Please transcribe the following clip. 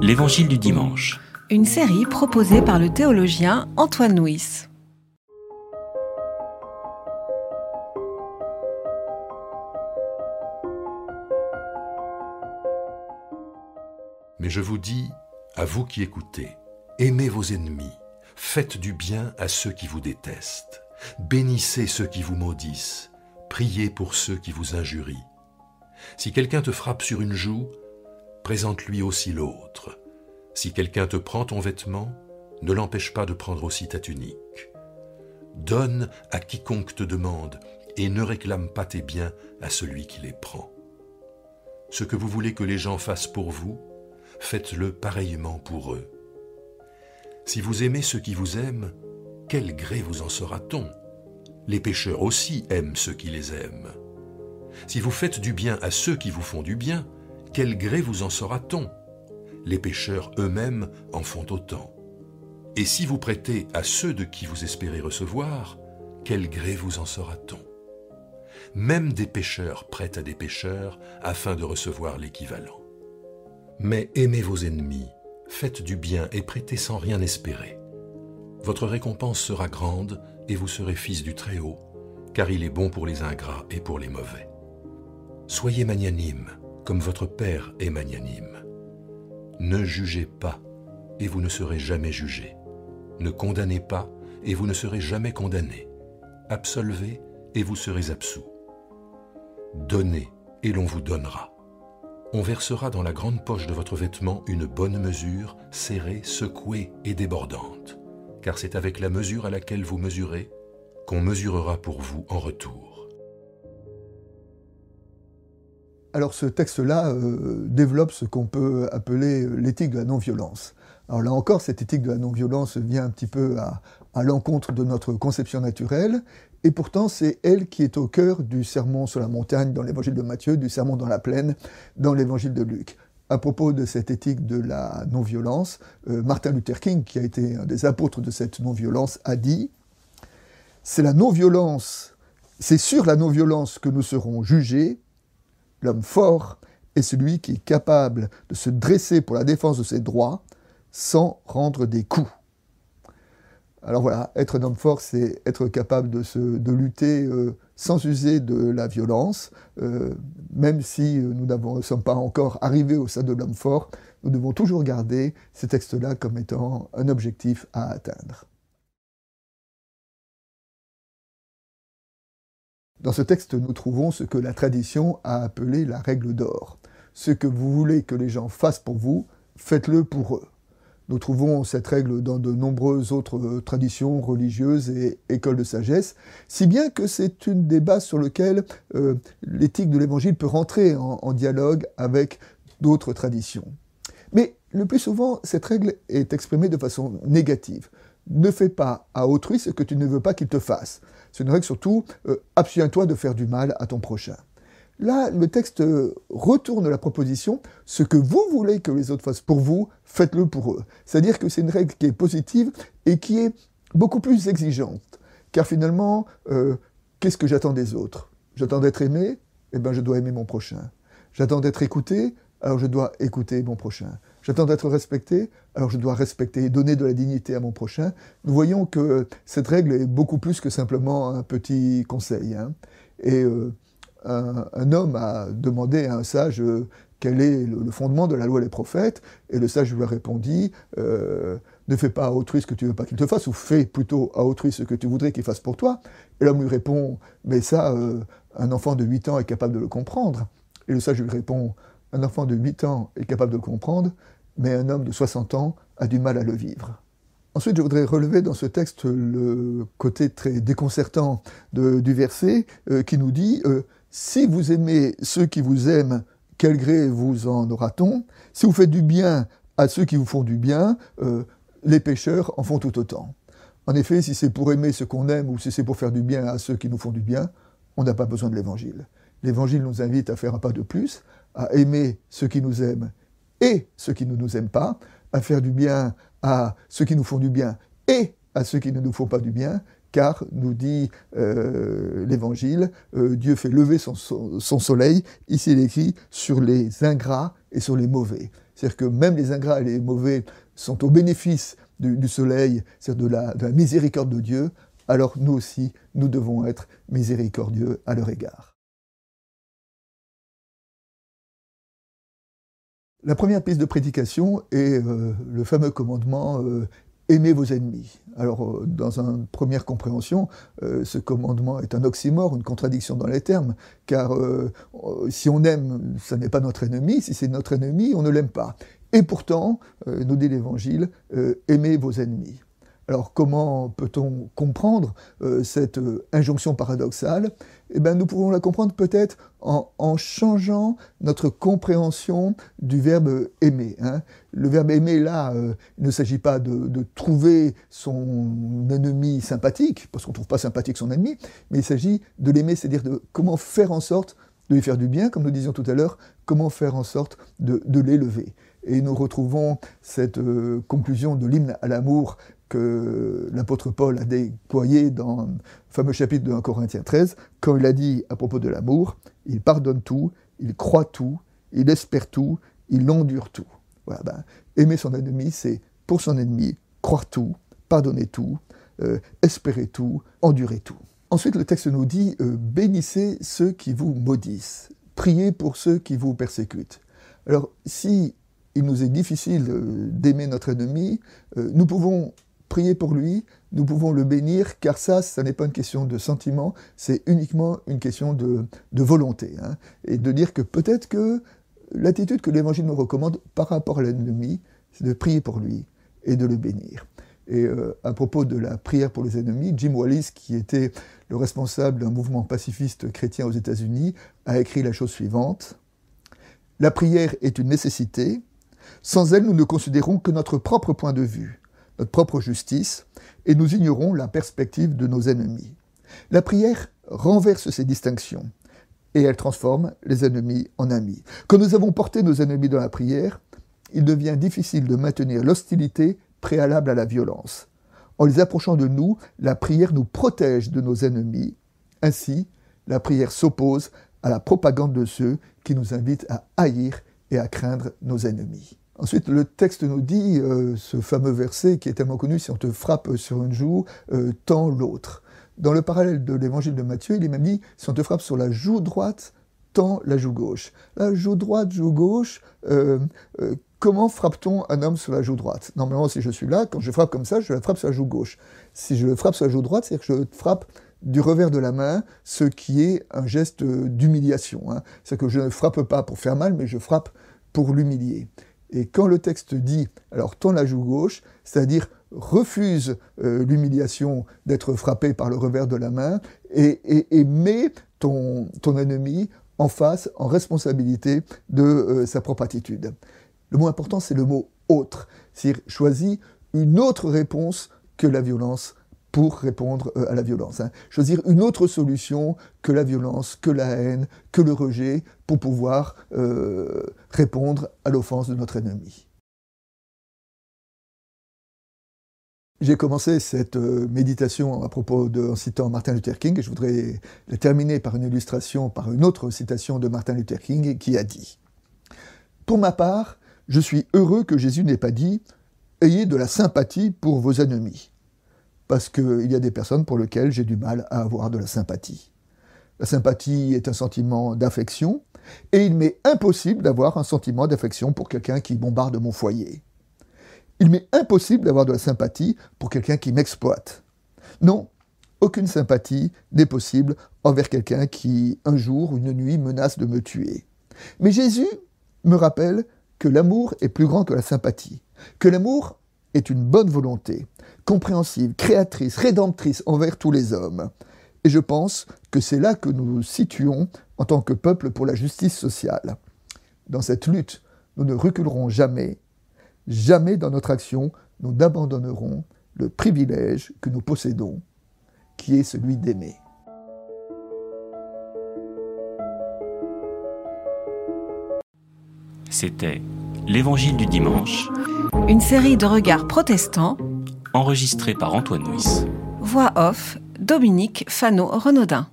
L'Évangile du dimanche. Une série proposée par le théologien Antoine Nuis. Mais je vous dis, à vous qui écoutez, aimez vos ennemis, faites du bien à ceux qui vous détestent, bénissez ceux qui vous maudissent, priez pour ceux qui vous injurient. Si quelqu'un te frappe sur une joue, présente-lui aussi l'autre. Si quelqu'un te prend ton vêtement, ne l'empêche pas de prendre aussi ta tunique. Donne à quiconque te demande, et ne réclame pas tes biens à celui qui les prend. Ce que vous voulez que les gens fassent pour vous, faites-le pareillement pour eux. Si vous aimez ceux qui vous aiment, quel gré vous en sera-t-on? Les pécheurs aussi aiment ceux qui les aiment. Si vous faites du bien à ceux qui vous font du bien, quel gré vous en sera-t-on? Les pécheurs eux-mêmes en font autant. Et si vous prêtez à ceux de qui vous espérez recevoir, quel gré vous en sera-t-on? Même des pécheurs prêtent à des pécheurs afin de recevoir l'équivalent. Mais aimez vos ennemis, faites du bien et prêtez sans rien espérer. Votre récompense sera grande et vous serez fils du Très-Haut, car il est bon pour les ingrats et pour les mauvais. Soyez magnanime, comme votre Père est magnanime. Ne jugez pas, et vous ne serez jamais jugés. Ne condamnez pas, et vous ne serez jamais condamnés. Absolvez, et vous serez absous. Donnez, et l'on vous donnera on versera dans la grande poche de votre vêtement une bonne mesure, serrée, secouée et débordante, car c'est avec la mesure à laquelle vous mesurez qu'on mesurera pour vous en retour. Alors ce texte-là euh, développe ce qu'on peut appeler l'éthique de la non-violence. Alors là encore, cette éthique de la non-violence vient un petit peu à, à l'encontre de notre conception naturelle, et pourtant c'est elle qui est au cœur du sermon sur la montagne dans l'évangile de Matthieu, du sermon dans la plaine dans l'évangile de Luc. À propos de cette éthique de la non-violence, euh, Martin Luther King, qui a été un des apôtres de cette non-violence, a dit C'est la non-violence, c'est sur la non-violence que nous serons jugés. L'homme fort est celui qui est capable de se dresser pour la défense de ses droits sans rendre des coups. Alors voilà, être un homme fort, c'est être capable de, lutter euh, sans user de la violence. Euh, même si nous ne sommes pas encore arrivés au stade de l'homme fort, nous devons toujours garder ces textes-là comme étant un objectif à atteindre. Dans ce texte, nous trouvons ce que la tradition a appelé la règle d'or. Ce que vous voulez que les gens fassent pour vous, faites-le pour eux. Nous trouvons cette règle dans de nombreuses autres euh, traditions religieuses et écoles de sagesse, si bien que c'est une des bases sur lesquelles euh, l'éthique de l'Évangile peut rentrer en, dialogue avec d'autres traditions. Mais le plus souvent, cette règle est exprimée de façon négative. Ne fais pas à autrui ce que tu ne veux pas qu'il te fasse. C'est une règle surtout, euh, abstiens-toi de faire du mal à ton prochain. Là, le texte retourne la proposition, ce que vous voulez que les autres fassent pour vous, faites-le pour eux. C'est-à-dire que c'est une règle qui est positive et qui est beaucoup plus exigeante. Car finalement, euh, qu'est-ce que j'attends des autres? J'attends d'être aimé, eh bien je dois aimer mon prochain. J'attends d'être écouté, alors je dois écouter mon prochain. J'attends d'être respecté, alors je dois respecter et donner de la dignité à mon prochain. Nous voyons que cette règle est beaucoup plus que simplement un petit conseil. Hein. Et euh, un, homme a demandé à un sage euh, quel est le, fondement de la loi des prophètes, et le sage lui a répondu euh, ne fais pas à autrui ce que tu veux pas qu'il te fasse, ou fais plutôt à autrui ce que tu voudrais qu'il fasse pour toi. Et l'homme lui répond mais ça, un enfant de 8 ans est capable de le comprendre. Et le sage lui répond un enfant de 8 ans est capable de le comprendre, mais un homme de 60 ans a du mal à le vivre. Ensuite, je voudrais relever dans ce texte le côté très déconcertant du verset qui nous dit si vous aimez ceux qui vous aiment, quel gré vous en aura-t-on? Si vous faites du bien à ceux qui vous font du bien, euh, les pécheurs en font tout autant. En effet, si c'est pour aimer ce qu'on aime ou si c'est pour faire du bien à ceux qui nous font du bien, on n'a pas besoin de l'évangile. L'évangile nous invite à faire un pas de plus, à aimer ceux qui nous aiment et ceux qui ne nous aiment pas, à faire du bien à ceux qui nous font du bien et à ceux qui ne nous font pas du bien, car, nous dit euh, l'Évangile, euh, Dieu fait lever son, soleil, ici il est écrit, sur les ingrats et sur les mauvais. C'est-à-dire que même les ingrats et les mauvais sont au bénéfice du, soleil, c'est-à-dire de la, de la miséricorde de Dieu, alors nous aussi, nous devons être miséricordieux à leur égard. La première piste de prédication est euh, le fameux commandement euh, aimez vos ennemis. Alors, euh, dans une première compréhension, ce commandement est un oxymore, une contradiction dans les termes, car si on aime, ce n'est pas notre ennemi, si c'est notre ennemi, on ne l'aime pas. Et pourtant, nous dit l'Évangile, aimez vos ennemis. Alors comment peut-on comprendre euh, cette euh, injonction paradoxale? Eh bien, nous pouvons la comprendre peut-être en, changeant notre compréhension du verbe aimer. Hein. Le verbe aimer, là, euh, il ne s'agit pas de, trouver son ennemi sympathique, parce qu'on ne trouve pas sympathique son ennemi, mais il s'agit de l'aimer, c'est-à-dire de comment faire en sorte de lui faire du bien, comme nous disions tout à l'heure, comment faire en sorte de, l'élever. Et nous retrouvons cette conclusion de l'hymne à l'amour que l'apôtre Paul a déployé dans le fameux chapitre de 1 Corinthiens 13, quand il a dit à propos de l'amour, il pardonne tout, il croit tout, il espère tout, il endure tout. Voilà, ben, aimer son ennemi, c'est pour son ennemi croire tout, pardonner tout, euh, espérer tout, endurer tout. Ensuite, le texte nous dit euh, bénissez ceux qui vous maudissent, priez pour ceux qui vous persécutent. Alors, si il nous est difficile euh, d'aimer notre ennemi, nous pouvons prier pour lui, nous pouvons le bénir, car ça, ça n'est pas une question de sentiment, c'est uniquement une question de, volonté. Hein. et de dire que peut-être que l'attitude que l'Évangile nous recommande par rapport à l'ennemi, c'est de prier pour lui et de le bénir. Et euh, à propos de la prière pour les ennemis, Jim Wallis, qui était le responsable d'un mouvement pacifiste chrétien aux États-Unis, a écrit la chose suivante. La prière est une nécessité. Sans elle, nous ne considérons que notre propre point de vue notre propre justice, et nous ignorons la perspective de nos ennemis. La prière renverse ces distinctions, et elle transforme les ennemis en amis. Quand nous avons porté nos ennemis dans la prière, il devient difficile de maintenir l'hostilité préalable à la violence. En les approchant de nous, la prière nous protège de nos ennemis. Ainsi, la prière s'oppose à la propagande de ceux qui nous invitent à haïr et à craindre nos ennemis. Ensuite, le texte nous dit, euh, ce fameux verset qui est tellement connu, si on te frappe sur une joue, euh, tends l'autre. Dans le parallèle de l'évangile de Matthieu, il est même dit, si on te frappe sur la joue droite, tends la joue gauche. La joue droite, joue gauche, euh, comment frappe-t-on un homme sur la joue droite? Normalement, si je suis là, quand je frappe comme ça, je le frappe sur la joue gauche. Si je le frappe sur la joue droite, c'est-à-dire que je frappe du revers de la main, ce qui est un geste d'humiliation. Hein. C'est-à-dire que je ne frappe pas pour faire mal, mais je frappe pour l'humilier. Et quand le texte dit, alors tends la joue gauche, c'est-à-dire refuse euh, l'humiliation d'être frappé par le revers de la main et, et, met ton, ton, ennemi en face, en responsabilité de euh, sa propre attitude. Le mot important, c'est le mot autre, c'est-à-dire choisis une autre réponse que la violence pour répondre euh, à la violence. Hein. Choisir une autre solution que la violence, que la haine, que le rejet, pour pouvoir euh, répondre à l'offense de notre ennemi. J'ai commencé cette euh, méditation à propos de, en citant Martin Luther King, et je voudrais la terminer par une illustration, par une autre citation de Martin Luther King, qui a dit Pour ma part, je suis heureux que Jésus n'ait pas dit Ayez de la sympathie pour vos ennemis parce qu'il y a des personnes pour lesquelles j'ai du mal à avoir de la sympathie. La sympathie est un sentiment d'affection, et il m'est impossible d'avoir un sentiment d'affection pour quelqu'un qui bombarde mon foyer. Il m'est impossible d'avoir de la sympathie pour quelqu'un qui m'exploite. Non, aucune sympathie n'est possible envers quelqu'un qui, un jour ou une nuit, menace de me tuer. Mais Jésus me rappelle que l'amour est plus grand que la sympathie, que l'amour est une bonne volonté, compréhensive, créatrice, rédemptrice envers tous les hommes. Et je pense que c'est là que nous nous situons en tant que peuple pour la justice sociale. Dans cette lutte, nous ne reculerons jamais, jamais dans notre action, nous n'abandonnerons le privilège que nous possédons, qui est celui d'aimer. C'était l'Évangile du dimanche. Une série de regards protestants enregistré par Antoine Nuis. Voix off, Dominique Fano-Renaudin.